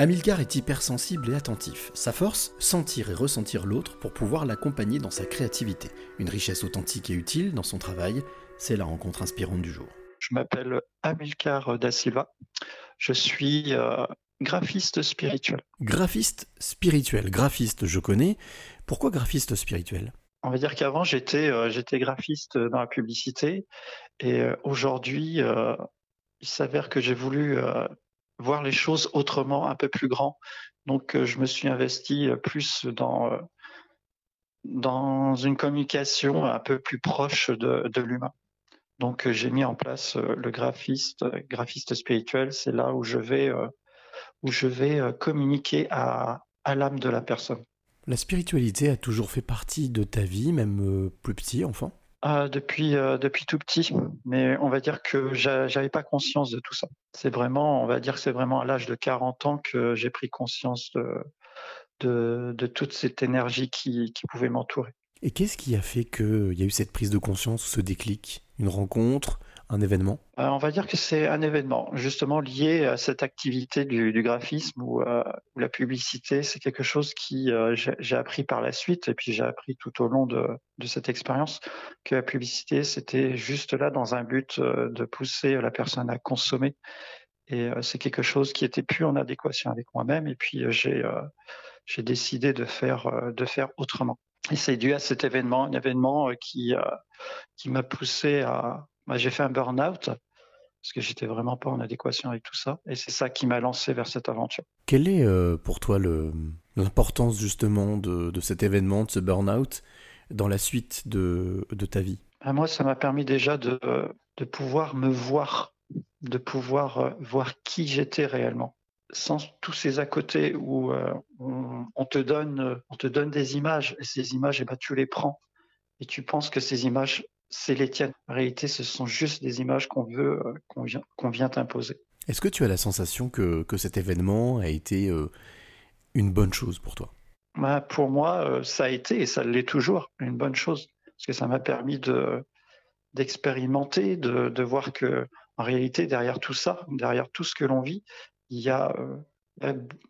Amilcar est hypersensible et attentif. Sa force, sentir et ressentir l'autre pour pouvoir l'accompagner dans sa créativité. Une richesse authentique et utile dans son travail, c'est la rencontre inspirante du jour. Je m'appelle Amilcar da Silva. Je suis euh, graphiste spirituel. Graphiste spirituel. Graphiste, je connais. Pourquoi graphiste spirituel? On va dire qu'avant, j'étais euh, j'étais graphiste dans la publicité. Et euh, aujourd'hui, il s'avère que j'ai voulu voir les choses autrement, un peu plus grand. Donc, euh, je me suis investi euh, plus dans, euh, dans une communication un peu plus proche de, l'humain. Donc, j'ai mis en place le graphiste, graphiste spirituel. C'est là où je vais, où je vais communiquer à, à l'âme de la personne. La spiritualité a toujours fait partie de ta vie, même plus petit, enfant? Ah, depuis, euh, depuis tout petit, mais on va dire que j'avais pas conscience de tout ça. C'est vraiment, on va dire c'est vraiment à l'âge de 40 ans que j'ai pris conscience de, de, toute cette énergie qui, qui pouvait m'entourer. Et qu'est-ce qui a fait qu'il y a eu cette prise de conscience, ce déclic? Une rencontre? Un événement? Euh, On va dire que c'est un événement, justement lié à cette activité du, graphisme ou euh, la publicité. C'est quelque chose qui euh, j'ai appris par la suite et puis j'ai appris tout au long de, cette expérience que la publicité, c'était juste là dans un but de pousser la personne à consommer. Et c'est quelque chose qui était plus en adéquation avec moi-même. Et puis j'ai décidé de faire autrement. Et c'est dû à cet événement, un événement qui m'a poussé à, j'ai fait un burn-out parce que j'étais vraiment pas en adéquation avec tout ça. Et c'est ça qui m'a lancé vers cette aventure. Quelle est euh, pour toi l'importance justement de, cet événement, de ce burn-out, dans la suite de, ta vie? Ah, Moi, ça m'a permis déjà de, de, pouvoir me voir, de pouvoir euh, voir qui j'étais réellement. Sans tous ces à côté où euh, on, te donne, on te donne des images, et ces images, eh ben, tu les prends. Et tu penses que ces images c'est les tiennes. En réalité, ce sont juste des images qu'on veut, euh, qu'on vient, qu'on vient t'imposer. Est-ce que tu as la sensation que, que cet événement a été euh, une bonne chose pour toi? Bah, Pour moi, euh, ça a été et ça l'est toujours une bonne chose. Parce que ça m'a permis de, d'expérimenter, de, de voir que en réalité, derrière tout ça, derrière tout ce que l'on vit, il y a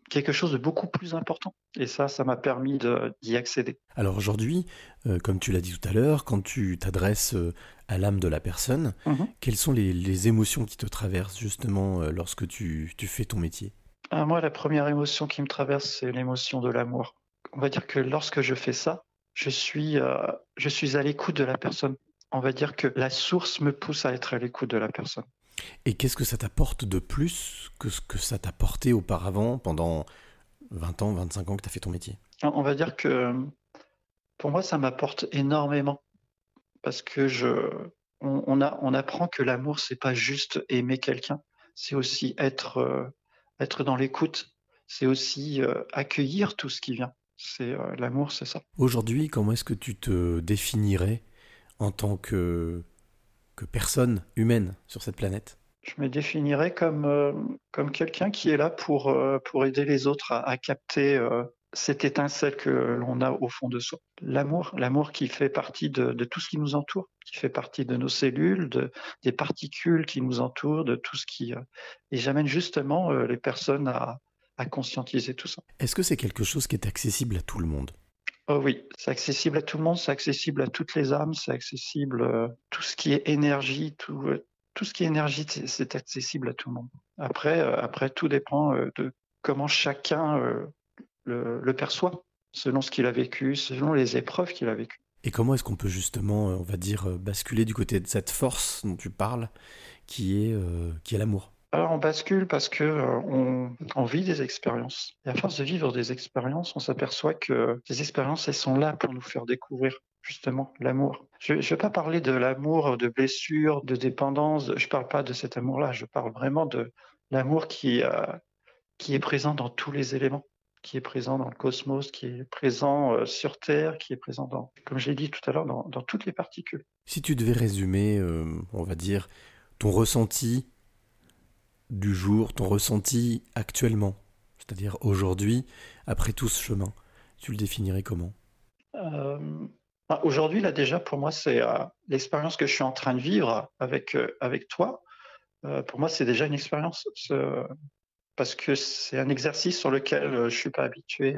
quelque chose de beaucoup plus important. Et ça, ça m'a permis d'y accéder. Alors aujourd'hui, euh, comme tu l'as dit tout à l'heure, quand tu t'adresses euh, à l'âme de la personne, mhm. quelles sont les, émotions qui te traversent justement euh, lorsque tu, fais ton métier? Ah, Moi, la première émotion qui me traverse, c'est l'émotion de l'amour. On va dire que lorsque je fais ça, je suis, je suis à l'écoute de la personne. On va dire que la source me pousse à être à l'écoute de la personne. Et qu'est-ce que ça t'apporte de plus que ce que ça t'apportait auparavant pendant 20 ans, 25 ans que tu as fait ton métier? On va dire que pour moi, ça m'apporte énormément. Parce que je, on, a, on apprend que l'amour, c'est pas juste aimer quelqu'un, c'est aussi être, euh, être dans l'écoute, c'est aussi euh, accueillir tout ce qui vient. C'est euh, l'amour, c'est ça. Aujourd'hui, comment est-ce que tu te définirais en tant que que personne humaine sur cette planète Je me définirais comme, euh, comme quelqu'un qui est là pour, euh, pour aider les autres à, capter euh, cette étincelle que l'on a au fond de soi. L'amour, l'amour qui fait partie de, de, tout ce qui nous entoure, qui fait partie de nos cellules, de, des particules qui nous entourent, de tout ce qui... et j'amène justement les personnes à, à conscientiser tout ça. Est-ce que c'est quelque chose qui est accessible à tout le monde? Oh oui, c'est accessible à tout le monde, c'est accessible à toutes les âmes, c'est accessible euh, tout ce qui est énergie, tout, euh, tout ce qui est énergie, c'est accessible à tout le monde. Après, euh, après tout dépend de comment chacun le, le, perçoit, selon ce qu'il a vécu, selon les épreuves qu'il a vécues. Et comment est-ce qu'on peut justement, on va dire, basculer du côté de cette force dont tu parles, qui est, qui est l'amour? Alors on bascule parce que euh, on, vit des expériences. Et à force de vivre des expériences, on s'aperçoit que ces expériences, elles sont là pour nous faire découvrir justement l'amour. Je ne vais pas parler de l'amour de blessure, de dépendance. Je parle pas de cet amour-là. Je parle vraiment de l'amour qui euh, qui est présent dans tous les éléments, qui est présent dans le cosmos, qui est présent euh, sur Terre, qui est présent dans, comme j'ai dit tout à l'heure, dans, toutes les particules. Si tu devais résumer, on va dire, ton ressenti du jour, ton ressenti actuellement, c'est-à-dire aujourd'hui, après tout ce chemin Tu le définirais comment? Euh, bah, Aujourd'hui, là déjà, pour moi, c'est euh, l'expérience que je suis en train de vivre avec, euh, avec toi. pour moi, c'est déjà une expérience. parce que c'est un exercice sur lequel je ne suis pas habitué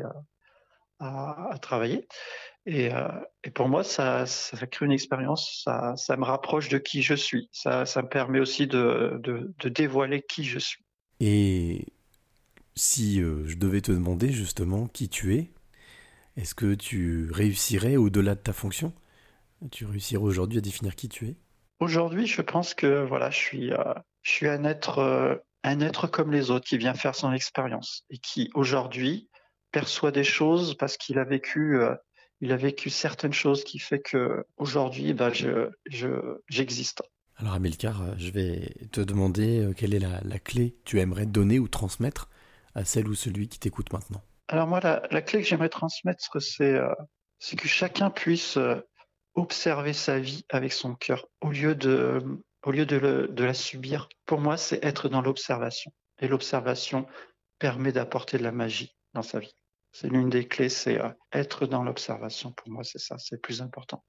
à, travailler. Et, pour moi, ça, ça crée une expérience, ça, ça, me rapproche de qui je suis. Ça, ça me permet aussi de, de, de, dévoiler qui je suis. Et si je devais te demander justement qui tu es, est-ce que tu réussirais au-delà de ta fonction? Tu réussirais aujourd'hui à définir qui tu es? Aujourd'hui, je pense que voilà, je suis, euh, je suis un être, euh, un être comme les autres qui vient faire son expérience et qui aujourd'hui perçoit des choses parce qu'il a vécu, euh, il a vécu certaines choses qui fait que aujourd'hui, ben, je, je, j'existe. Alors Amilcar, je vais te demander quelle est la, la clé que tu aimerais donner ou transmettre à celle ou celui qui t'écoute maintenant? Alors moi, la, clé que j'aimerais transmettre, c'est euh, que chacun puisse euh, observer sa vie avec son cœur au lieu de, au lieu de, de la subir. Pour moi, c'est être dans l'observation. Et l'observation permet d'apporter de la magie dans sa vie. C'est l'une des clés, c'est euh, être dans l'observation. Pour moi, c'est ça, c'est le plus important.